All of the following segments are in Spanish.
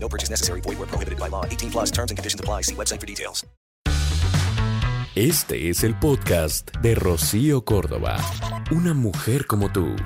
No purchase necessary. Void where prohibited by law. 18 plus terms and conditions apply. See website for details. Este es el podcast de Rocío Córdoba. Una mujer como tú.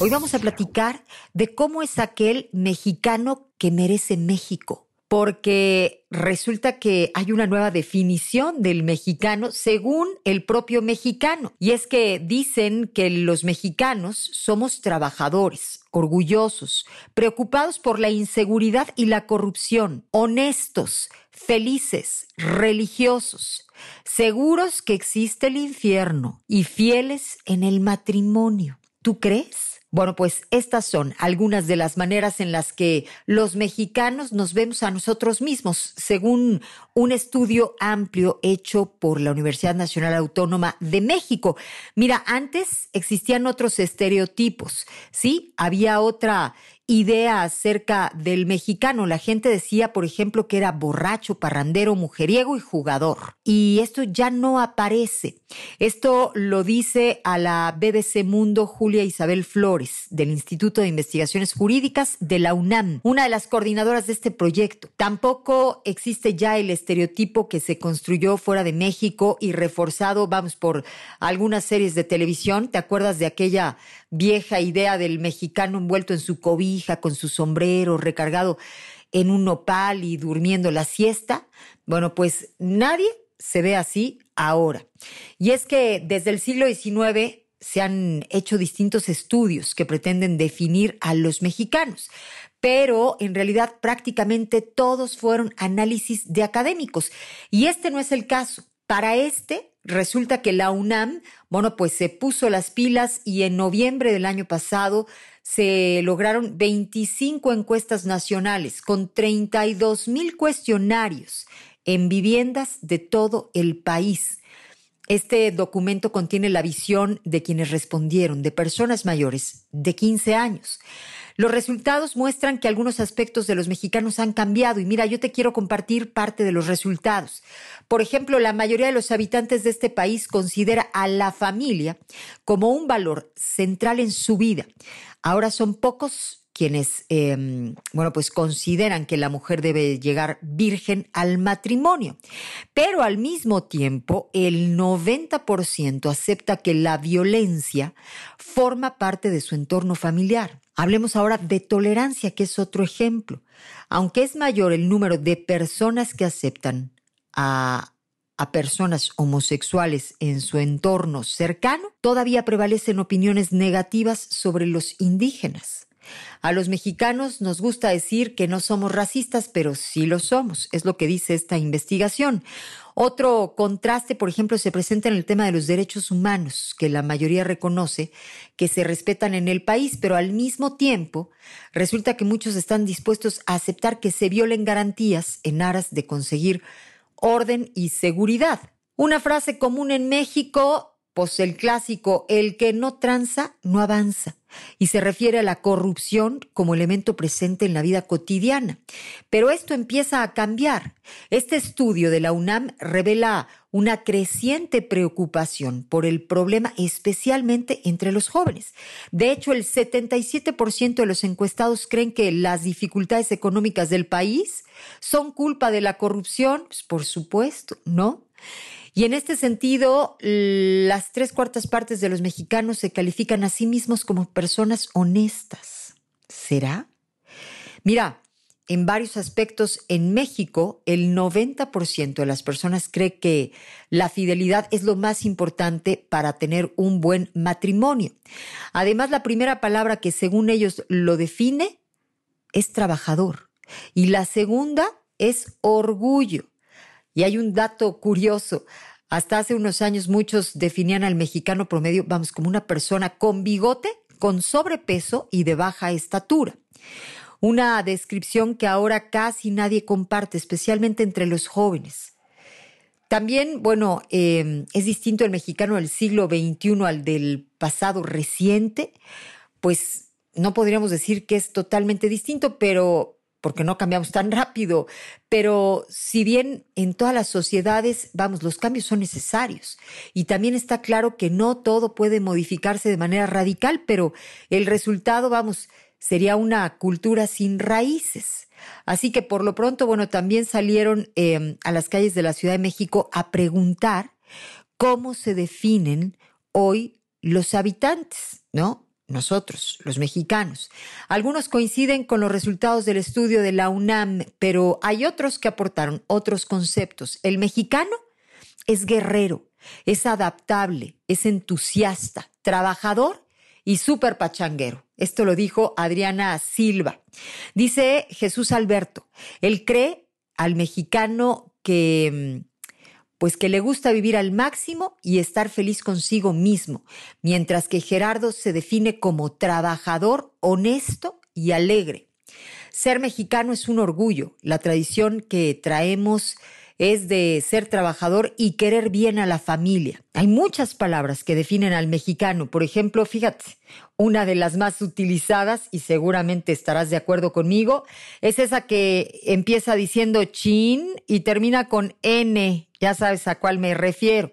Hoy vamos a platicar de cómo es aquel mexicano que merece México porque resulta que hay una nueva definición del mexicano según el propio mexicano. Y es que dicen que los mexicanos somos trabajadores, orgullosos, preocupados por la inseguridad y la corrupción, honestos, felices, religiosos, seguros que existe el infierno y fieles en el matrimonio. ¿Tú crees? Bueno, pues estas son algunas de las maneras en las que los mexicanos nos vemos a nosotros mismos, según un estudio amplio hecho por la Universidad Nacional Autónoma de México. Mira, antes existían otros estereotipos, ¿sí? Había otra idea acerca del mexicano. La gente decía, por ejemplo, que era borracho, parrandero, mujeriego y jugador. Y esto ya no aparece. Esto lo dice a la BBC Mundo Julia Isabel Flores, del Instituto de Investigaciones Jurídicas de la UNAM, una de las coordinadoras de este proyecto. Tampoco existe ya el estereotipo que se construyó fuera de México y reforzado, vamos, por algunas series de televisión. ¿Te acuerdas de aquella vieja idea del mexicano envuelto en su cobija, con su sombrero, recargado en un nopal y durmiendo la siesta. Bueno, pues nadie se ve así ahora. Y es que desde el siglo XIX se han hecho distintos estudios que pretenden definir a los mexicanos, pero en realidad prácticamente todos fueron análisis de académicos. Y este no es el caso. Para este, resulta que la UNAM, bueno, pues se puso las pilas y en noviembre del año pasado se lograron 25 encuestas nacionales con 32 mil cuestionarios en viviendas de todo el país. Este documento contiene la visión de quienes respondieron, de personas mayores de 15 años. Los resultados muestran que algunos aspectos de los mexicanos han cambiado y mira, yo te quiero compartir parte de los resultados. Por ejemplo, la mayoría de los habitantes de este país considera a la familia como un valor central en su vida. Ahora son pocos quienes, em, bueno, pues consideran que la mujer debe llegar virgen al matrimonio. Pero al mismo tiempo, el 90% acepta que la violencia forma parte de su entorno familiar. Hablemos ahora de tolerancia, que es otro ejemplo. Aunque es mayor el número de personas que aceptan a a personas homosexuales en su entorno cercano, todavía prevalecen opiniones negativas sobre los indígenas. A los mexicanos nos gusta decir que no somos racistas, pero sí lo somos, es lo que dice esta investigación. Otro contraste, por ejemplo, se presenta en el tema de los derechos humanos, que la mayoría reconoce que se respetan en el país, pero al mismo tiempo resulta que muchos están dispuestos a aceptar que se violen garantías en aras de conseguir orden y seguridad. Una frase común en México pues el clásico, el que no tranza, no avanza, y se refiere a la corrupción como elemento presente en la vida cotidiana. Pero esto empieza a cambiar. Este estudio de la UNAM revela una creciente preocupación por el problema, especialmente entre los jóvenes. De hecho, el 77% de los encuestados creen que las dificultades económicas del país son culpa de la corrupción. Pues, por supuesto, ¿no? Y en este sentido, las tres cuartas partes de los mexicanos se califican a sí mismos como personas honestas. ¿Será? Mira, en varios aspectos en México, el 90% de las personas cree que la fidelidad es lo más importante para tener un buen matrimonio. Además, la primera palabra que según ellos lo define es trabajador y la segunda es orgullo. Y hay un dato curioso. Hasta hace unos años muchos definían al mexicano promedio, vamos, como una persona con bigote, con sobrepeso y de baja estatura. Una descripción que ahora casi nadie comparte, especialmente entre los jóvenes. También, bueno, eh, es distinto el mexicano del siglo XXI al del pasado reciente, pues no podríamos decir que es totalmente distinto, pero porque no cambiamos tan rápido, pero si bien en todas las sociedades, vamos, los cambios son necesarios y también está claro que no todo puede modificarse de manera radical, pero el resultado, vamos, sería una cultura sin raíces. Así que por lo pronto, bueno, también salieron eh, a las calles de la Ciudad de México a preguntar cómo se definen hoy los habitantes, ¿no? Nosotros, los mexicanos. Algunos coinciden con los resultados del estudio de la UNAM, pero hay otros que aportaron otros conceptos. El mexicano es guerrero, es adaptable, es entusiasta, trabajador y súper pachanguero. Esto lo dijo Adriana Silva. Dice Jesús Alberto, él cree al mexicano que mm, pues que le gusta vivir al máximo y estar feliz consigo mismo, mientras que Gerardo se define como trabajador, honesto y alegre. Ser mexicano es un orgullo, la tradición que traemos es de ser trabajador y querer bien a la familia. Hay muchas palabras que definen al mexicano. Por ejemplo, fíjate, una de las más utilizadas, y seguramente estarás de acuerdo conmigo, es esa que empieza diciendo chin y termina con N. Ya sabes a cuál me refiero.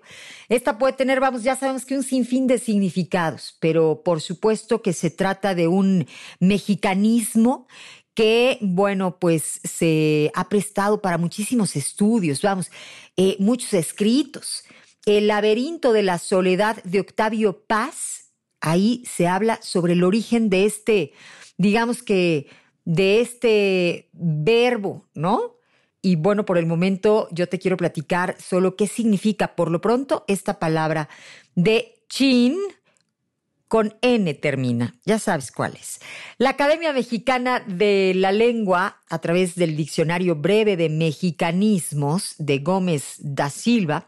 Esta puede tener, vamos, ya sabemos que un sinfín de significados, pero por supuesto que se trata de un mexicanismo que, bueno, pues se ha prestado para muchísimos estudios, vamos, eh, muchos escritos. El laberinto de la soledad de Octavio Paz, ahí se habla sobre el origen de este, digamos que, de este verbo, ¿no? Y bueno, por el momento yo te quiero platicar solo qué significa por lo pronto esta palabra de chin, con N termina, ya sabes cuál es. La Academia Mexicana de la Lengua, a través del Diccionario Breve de Mexicanismos de Gómez da Silva,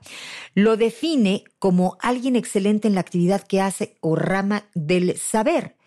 lo define como alguien excelente en la actividad que hace o rama del saber.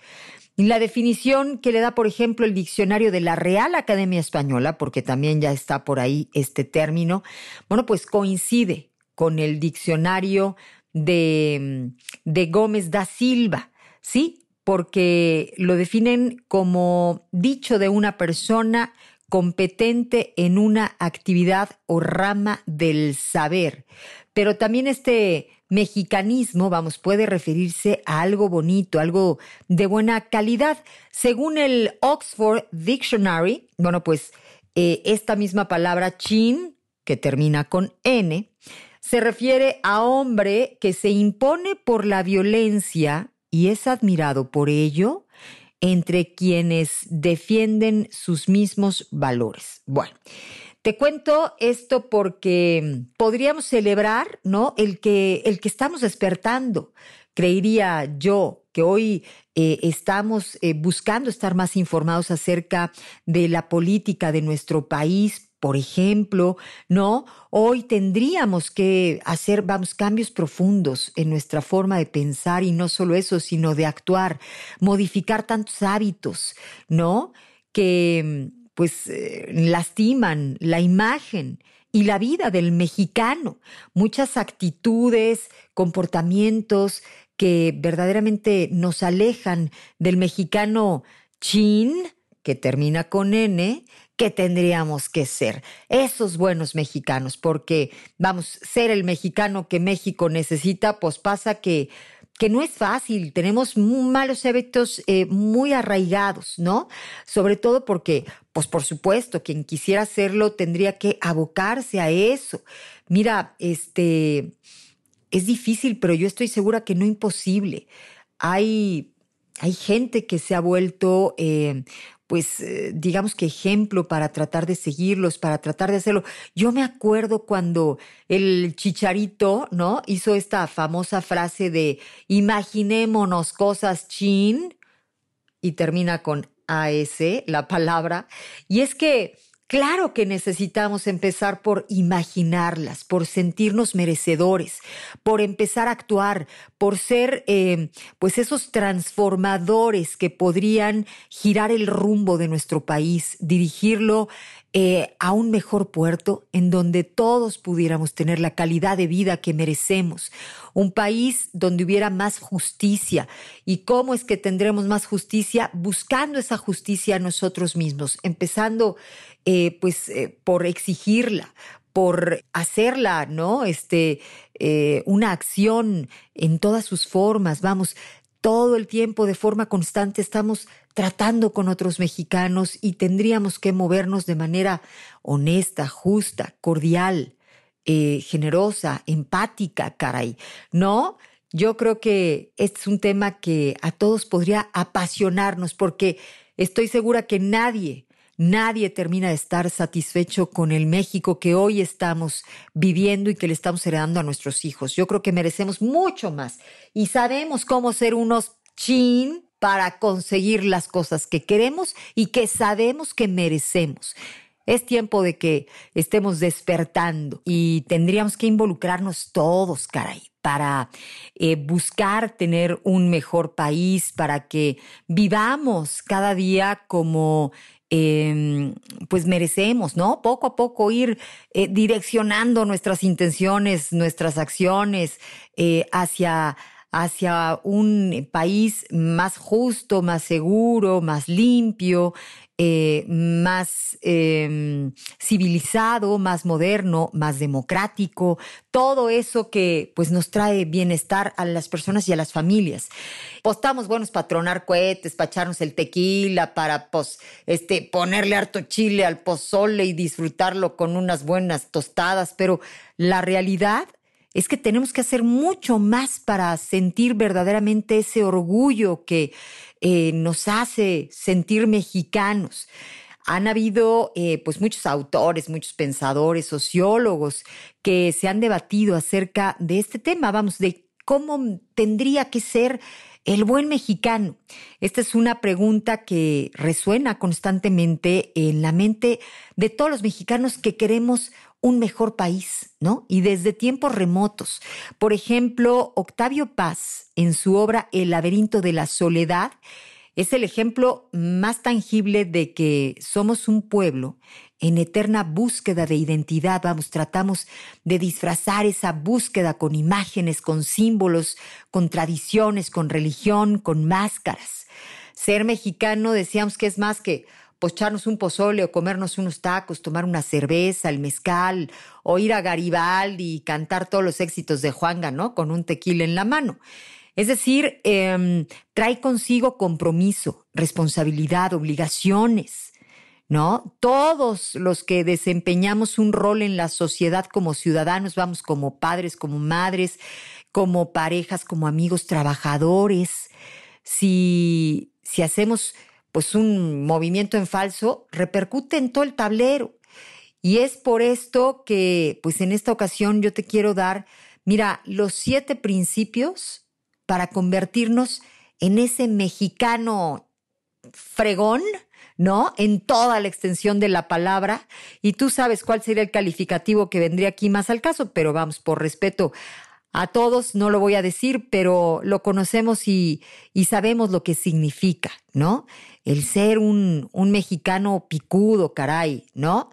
La definición que le da, por ejemplo, el diccionario de la Real Academia Española, porque también ya está por ahí este término, bueno, pues coincide con el diccionario de, de Gómez da Silva, ¿sí? Porque lo definen como dicho de una persona competente en una actividad o rama del saber. Pero también este mexicanismo, vamos, puede referirse a algo bonito, algo de buena calidad. Según el Oxford Dictionary, bueno, pues eh, esta misma palabra chin, que termina con N, se refiere a hombre que se impone por la violencia y es admirado por ello entre quienes defienden sus mismos valores. Bueno, te cuento esto porque podríamos celebrar, ¿no? El que, el que estamos despertando. Creería yo que hoy eh, estamos eh, buscando estar más informados acerca de la política de nuestro país, por ejemplo, ¿no? Hoy tendríamos que hacer, vamos, cambios profundos en nuestra forma de pensar y no solo eso, sino de actuar, modificar tantos hábitos, ¿no? Que pues eh, lastiman la imagen y la vida del mexicano, muchas actitudes, comportamientos que verdaderamente nos alejan del mexicano chin, que termina con N, que tendríamos que ser. Esos buenos mexicanos, porque vamos, ser el mexicano que México necesita, pues pasa que que no es fácil, tenemos malos hábitos eh, muy arraigados, ¿no? Sobre todo porque, pues por supuesto, quien quisiera hacerlo tendría que abocarse a eso. Mira, este, es difícil, pero yo estoy segura que no imposible. Hay, hay gente que se ha vuelto eh, pues eh, digamos que ejemplo para tratar de seguirlos, para tratar de hacerlo. Yo me acuerdo cuando el chicharito, ¿no? Hizo esta famosa frase de imaginémonos cosas chin y termina con AS, la palabra. Y es que Claro que necesitamos empezar por imaginarlas, por sentirnos merecedores, por empezar a actuar, por ser eh, pues esos transformadores que podrían girar el rumbo de nuestro país, dirigirlo eh, a un mejor puerto en donde todos pudiéramos tener la calidad de vida que merecemos, un país donde hubiera más justicia. ¿Y cómo es que tendremos más justicia? Buscando esa justicia nosotros mismos, empezando eh, pues eh, por exigirla, por hacerla, ¿no? Este, una acción en todas sus formas, vamos, todo el tiempo de forma constante estamos tratando con otros mexicanos y tendríamos que movernos de manera honesta, justa, cordial, eh, generosa, empática, caray. ¿No? Yo creo que este es un tema que a todos podría apasionarnos porque estoy segura que nadie, Nadie termina de estar satisfecho con el México que hoy estamos viviendo y que le estamos heredando a nuestros hijos. Yo creo que merecemos mucho más y sabemos cómo ser unos chin para conseguir las cosas que queremos y que sabemos que merecemos. Es tiempo de que estemos despertando y tendríamos que involucrarnos todos, caray, para eh, buscar tener un mejor país, para que vivamos cada día como Em, pues merecemos, ¿no? Poco a poco ir eh, direccionando nuestras intenciones, nuestras acciones eh, hacia hacia un país más justo, más seguro, más limpio, eh, más em, civilizado, más moderno, más democrático, todo eso que pues nos trae bienestar a las personas y a las familias. Estamos buenos para tronar cohetes, para echarnos el tequila, para pues, este, ponerle harto chile al pozole y disfrutarlo con unas buenas tostadas, pero la realidad es que tenemos que hacer mucho más para sentir verdaderamente ese orgullo que eh, nos hace sentir mexicanos. Han habido eh, pues muchos autores, muchos pensadores, sociólogos que se han debatido acerca de este tema, vamos, de cómo tendría que ser el buen mexicano. Esta es una pregunta que resuena constantemente en la mente de todos los mexicanos que queremos un mejor país, ¿no? Y desde tiempos remotos. Por ejemplo, Octavio Paz, en su obra El laberinto de la soledad, es el ejemplo más tangible de que somos un pueblo en eterna búsqueda de identidad. Vamos, tratamos de disfrazar esa búsqueda con imágenes, con símbolos, con tradiciones, con religión, con máscaras. Ser mexicano decíamos que es más que pocharnos un pozole o comernos unos tacos, tomar una cerveza, el mezcal, o ir a Garibaldi y cantar todos los éxitos de Juanga, ¿no? Con un tequila en la mano. Es decir, em, trae consigo compromiso, responsabilidad, obligaciones, ¿no? Todos los que desempeñamos un rol en la sociedad como ciudadanos, vamos como padres, como madres, como parejas, como amigos, trabajadores, si, si hacemos pues un movimiento en falso, repercute en todo el tablero. Y es por esto que, pues en esta ocasión yo te quiero dar, mira, los siete principios para convertirnos en ese mexicano fregón, ¿no? En toda la extensión de la palabra. Y tú sabes cuál sería el calificativo que vendría aquí más al caso, pero vamos, por respeto a todos no lo voy a decir, pero lo conocemos y, sabemos lo que significa, ¿no? El ser un, un mexicano picudo, caray, ¿no?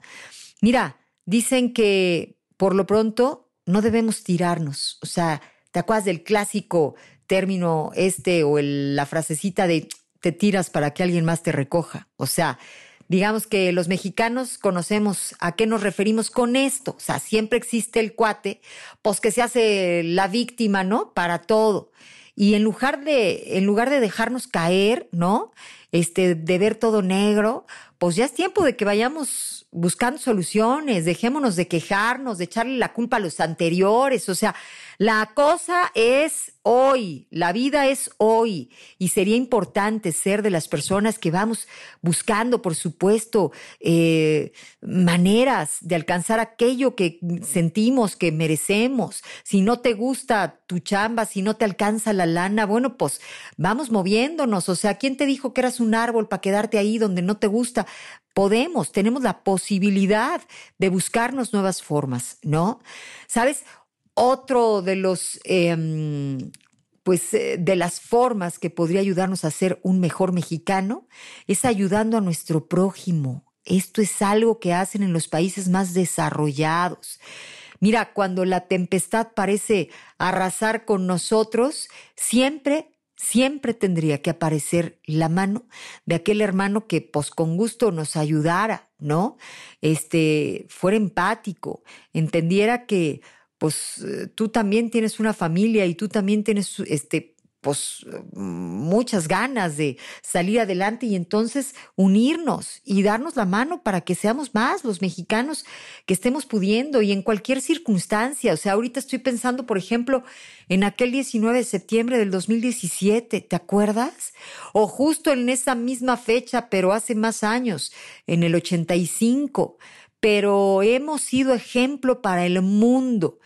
Mira, dicen que por lo pronto no debemos tirarnos. O sea, ¿te acuerdas del clásico término este o la frasecita de te tiras para que alguien más te recoja? O sea, digamos que los mexicanos conocemos a qué nos referimos con esto. O sea, siempre existe el cuate, pues que se hace la víctima, ¿no? Para todo. Y en lugar de, en lugar de dejarnos caer, ¿no? Este, de ver todo negro, pues ya es tiempo de que vayamos buscando soluciones, dejémonos de quejarnos, de echarle la culpa a los anteriores. O sea, la cosa es hoy, la vida es hoy y sería importante ser de las personas que vamos buscando, por supuesto, eh, maneras de alcanzar aquello que sentimos que merecemos. Si no te gusta tu chamba, si no te alcanza la lana, bueno, pues vamos moviéndonos. O sea, ¿quién te dijo que eras un árbol para quedarte ahí donde no te gusta? Podemos, tenemos la posibilidad de buscarnos nuevas formas, ¿no? ¿Sabes? Otro de los, em, pues, eh, de las formas que podría ayudarnos a ser un mejor mexicano es ayudando a nuestro prójimo, Esto es algo que hacen en los países más desarrollados. Mira, cuando la tempestad parece arrasar con nosotros, siempre siempre tendría que aparecer la mano de aquel hermano que pues con gusto nos ayudara, ¿no? Este, fuera empático, entendiera que pues eh, tú también tienes una familia y tú también tienes este pues muchas ganas de salir adelante y entonces unirnos y darnos la mano para que seamos más los mexicanos que estemos pudiendo y en cualquier circunstancia. O sea, ahorita estoy pensando, por ejemplo, en aquel 19 de septiembre del 2017, ¿te acuerdas? O justo en esa misma fecha, pero hace más años, en el 85. Pero hemos sido ejemplo para el mundo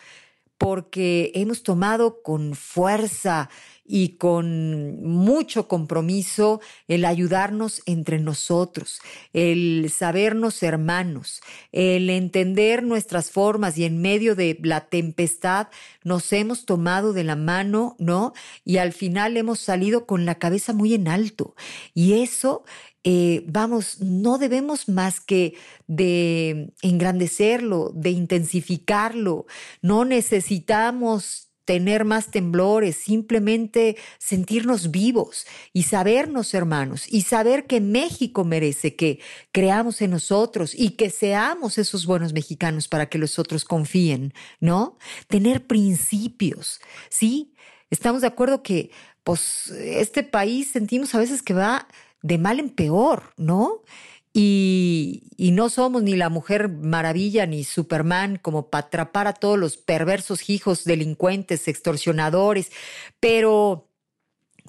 porque hemos tomado con fuerza y con mucho compromiso el ayudarnos entre nosotros, el sabernos hermanos, el entender nuestras formas y en medio de la tempestad nos hemos tomado de la mano, ¿no? Y al final hemos salido con la cabeza muy en alto. Y eso eh, vamos, no debemos más que de engrandecerlo, de intensificarlo. No necesitamos tener más temblores, simplemente sentirnos vivos y sabernos hermanos y saber que México merece que creamos en nosotros y que seamos esos buenos mexicanos para que los otros confíen, ¿no? Tener principios, ¿sí? Estamos de acuerdo que pues este país sentimos a veces que va de mal en peor, ¿no? Y, no somos ni la mujer maravilla ni Superman como para atrapar a todos los perversos hijos, delincuentes, extorsionadores, pero,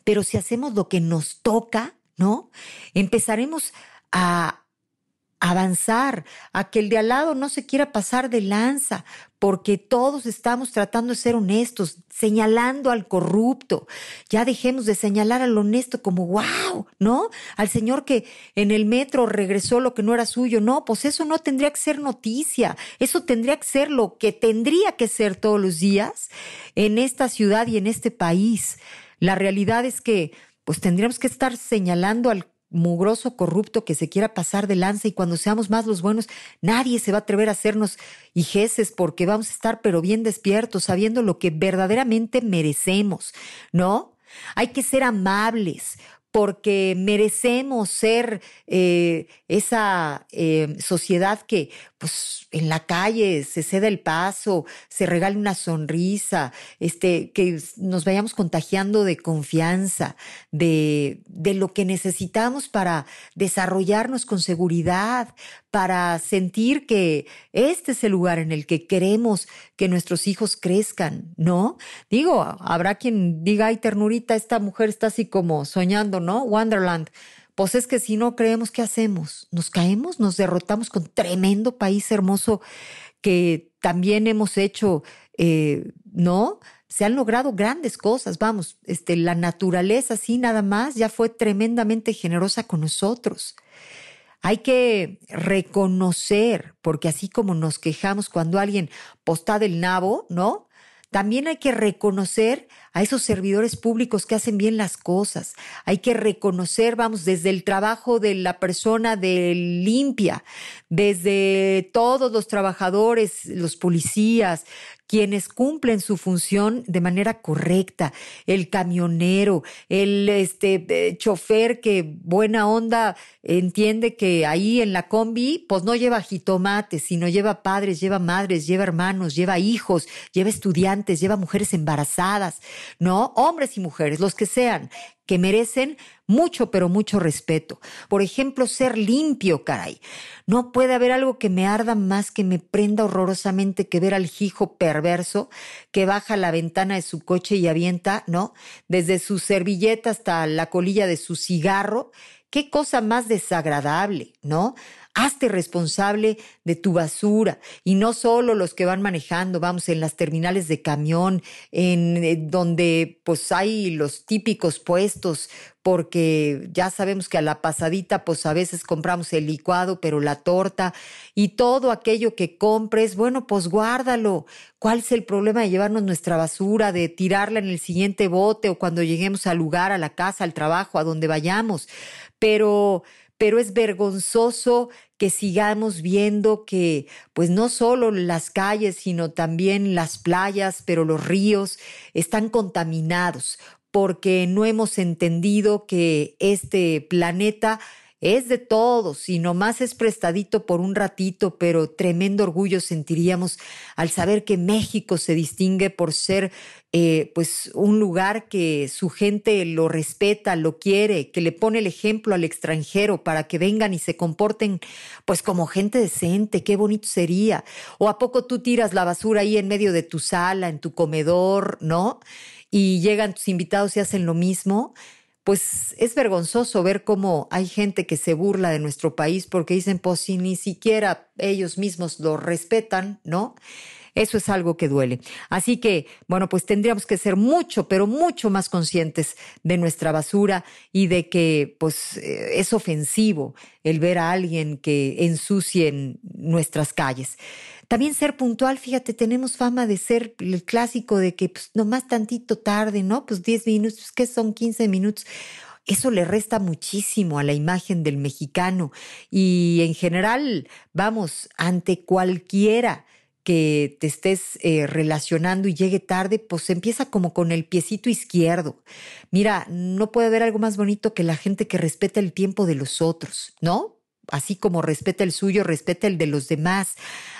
pero si hacemos lo que nos toca, ¿no? Empezaremos a, avanzar, a que el de al lado no se quiera pasar de lanza, porque todos estamos tratando de ser honestos, señalando al corrupto. Ya dejemos de señalar al honesto como wow, ¿no? Al señor que en el metro regresó lo que no era suyo. No, pues eso no tendría que ser noticia. Eso tendría que ser lo que tendría que ser todos los días en esta ciudad y en este país. La realidad es que pues tendríamos que estar señalando al mugroso corrupto que se quiera pasar de lanza y cuando seamos más los buenos, nadie se va a atrever a hacernos hijeces porque vamos a estar pero bien despiertos, sabiendo lo que verdaderamente merecemos, ¿no? Hay que ser amables, porque merecemos ser eh, esa eh, sociedad que pues en la calle se ceda el paso, se regale una sonrisa, este, que nos vayamos contagiando de confianza, de, de lo que necesitamos para desarrollarnos con seguridad, para sentir que este es el lugar en el que queremos que nuestros hijos crezcan, ¿no? Digo, habrá quien diga, ay, ternurita, esta mujer está así como soñando, ¿no? Wonderland. Pues es que si no creemos, ¿qué hacemos? ¿Nos caemos? ¿Nos derrotamos con tremendo país hermoso que también hemos hecho, eh, ¿no? Se han logrado grandes cosas, vamos, este, la naturaleza, sí, nada más, ya fue tremendamente generosa con nosotros. Hay que reconocer, porque así como nos quejamos cuando alguien posta del nabo, ¿no? También hay que reconocer a esos servidores públicos que hacen bien las cosas. Hay que reconocer, vamos, desde el trabajo de la persona de limpia, desde todos los trabajadores, los policías, quienes cumplen su función de manera correcta, el camionero, el este eh, chofer que buena onda entiende que ahí en la combi pues no lleva jitomates, sino lleva padres, lleva madres, lleva hermanos, lleva hijos, lleva estudiantes, lleva mujeres embarazadas, ¿no? Hombres y mujeres, los que sean, que merecen mucho, pero mucho respeto. Por ejemplo, ser limpio, caray. No puede haber algo que me arda más, que me prenda horrorosamente que ver al hijo perverso que baja la ventana de su coche y avienta, ¿no? Desde su servilleta hasta la colilla de su cigarro. Qué cosa más desagradable, ¿no? Hazte responsable de tu basura y no solo los que van manejando, vamos, en las terminales de camión, en, eh, donde pues hay los típicos puestos, porque ya sabemos que a la pasadita pues a veces compramos el licuado, pero la torta y todo aquello que compres, bueno, pues guárdalo. ¿Cuál es el problema de llevarnos nuestra basura, de tirarla en el siguiente bote o cuando lleguemos al lugar, a la casa, al trabajo, a donde vayamos? Pero pero es vergonzoso que sigamos viendo que pues no solo las calles, sino también las playas, pero los ríos están contaminados porque no hemos entendido que este planeta es de todos y nomás es prestadito por un ratito, pero tremendo orgullo sentiríamos al saber que México se distingue por ser eh, pues un lugar que su gente lo respeta, lo quiere, que le pone el ejemplo al extranjero para que vengan y se comporten pues como gente decente, qué bonito sería. O a poco tú tiras la basura ahí en medio de tu sala, en tu comedor, ¿no? Y llegan tus invitados y hacen lo mismo pues es vergonzoso ver cómo hay gente que se burla de nuestro país porque dicen, pues si ni siquiera ellos mismos lo respetan, ¿no? Eso es algo que duele. Así que, bueno, pues tendríamos que ser mucho, pero mucho más conscientes de nuestra basura y de que, pues, eh, es ofensivo el ver a alguien que ensucie nuestras calles. También ser puntual, fíjate, tenemos fama de ser el clásico de que pues, nomás tantito tarde, ¿no? Pues 10 minutos, ¿qué son 15 minutos? Eso le resta muchísimo a la imagen del mexicano y en general, vamos, ante cualquiera que te estés eh, relacionando y llegue tarde, pues empieza como con el piecito izquierdo. Mira, no puede haber algo más bonito que la gente que respeta el tiempo de los otros, ¿no? así como respeta el suyo, respeta el de los demás.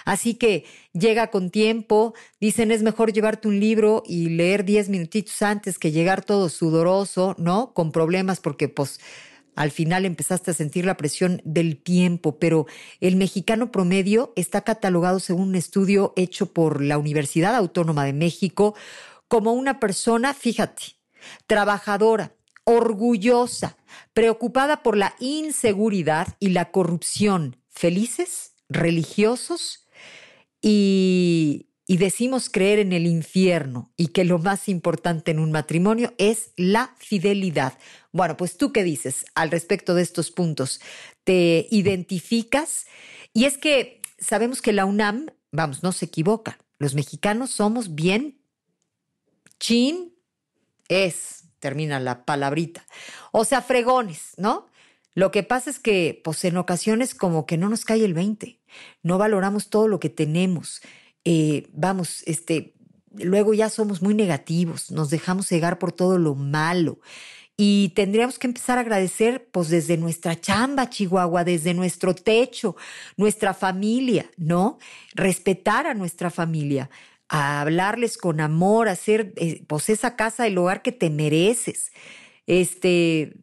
Así que llega con tiempo, dicen es mejor llevarte un libro y leer diez minutitos antes que llegar todo sudoroso, ¿no? Con problemas porque pues al final empezaste a sentir la presión del tiempo, pero el mexicano promedio está catalogado según un estudio hecho por la Universidad Autónoma de México como una persona, fíjate, trabajadora, orgullosa, preocupada por la inseguridad y la corrupción, felices, religiosos y, decimos creer en el infierno y que lo más importante en un matrimonio es la fidelidad. Bueno, pues tú qué dices al respecto de estos puntos? ¿Te identificas? Y es que sabemos que la UNAM, vamos, no se equivoca. Los mexicanos somos bien chin es termina la palabrita. O sea, fregones, ¿no? Lo que pasa es que, pues en ocasiones como que no nos cae el 20, no valoramos todo lo que tenemos. Eh, vamos, este, luego ya somos muy negativos, nos dejamos cegar por todo lo malo. Y tendríamos que empezar a agradecer, pues desde nuestra chamba, Chihuahua, desde nuestro techo, nuestra familia, ¿no? Respetar a nuestra familia, a hablarles con amor, a hacer eh, pues esa casa, el hogar que te mereces, este,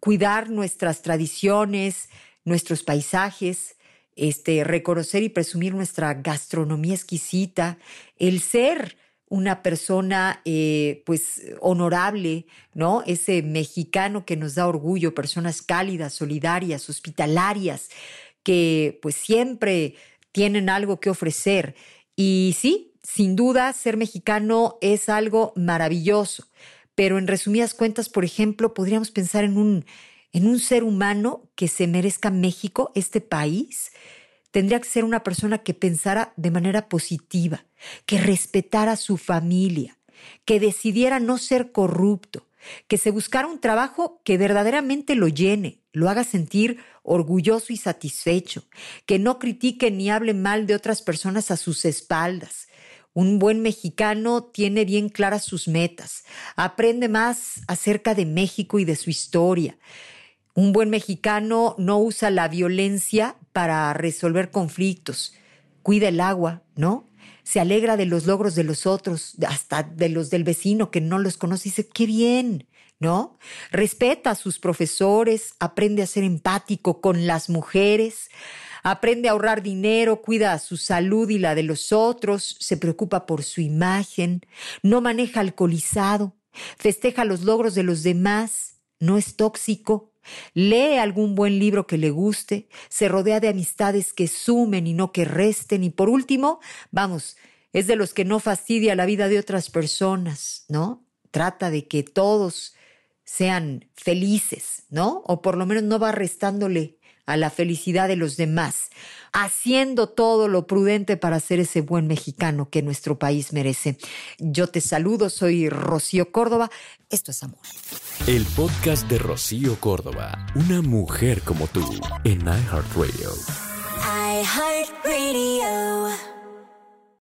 cuidar nuestras tradiciones, nuestros paisajes, este, reconocer y presumir nuestra gastronomía exquisita, el ser una persona eh, pues honorable, ¿no? Ese mexicano que nos da orgullo, personas cálidas, solidarias, hospitalarias, que pues siempre tienen algo que ofrecer. Y sí, sin duda, ser mexicano es algo maravilloso, pero en resumidas cuentas, por ejemplo, podríamos pensar en un, en un ser humano que se merezca México, este país. Tendría que ser una persona que pensara de manera positiva, que respetara a su familia, que decidiera no ser corrupto, que se buscara un trabajo que verdaderamente lo llene, lo haga sentir orgulloso y satisfecho, que no critique ni hable mal de otras personas a sus espaldas, un buen mexicano tiene bien claras sus metas, aprende más acerca de México y de su historia. Un buen mexicano no usa la violencia para resolver conflictos, cuida el agua, ¿no? Se alegra de los logros de los otros, hasta de los del vecino que no los conoce, dice, qué bien, ¿no? Respeta a sus profesores, aprende a ser empático con las mujeres, aprende a ahorrar dinero, cuida su salud y la de los otros, se preocupa por su imagen, no maneja alcoholizado, festeja los logros de los demás, no es tóxico, lee algún buen libro que le guste, se rodea de amistades que sumen y no que resten y por último, vamos, es de los que no fastidia la vida de otras personas, ¿no? Trata de que todos sean felices, ¿no? O por lo menos no va restándole a la felicidad de los demás, haciendo todo lo prudente para ser ese buen mexicano que nuestro país merece. Yo te saludo, soy Rocío Córdoba. Esto es amor. El podcast de Rocío Córdoba, una mujer como tú, en iHeartRadio. iHeartRadio.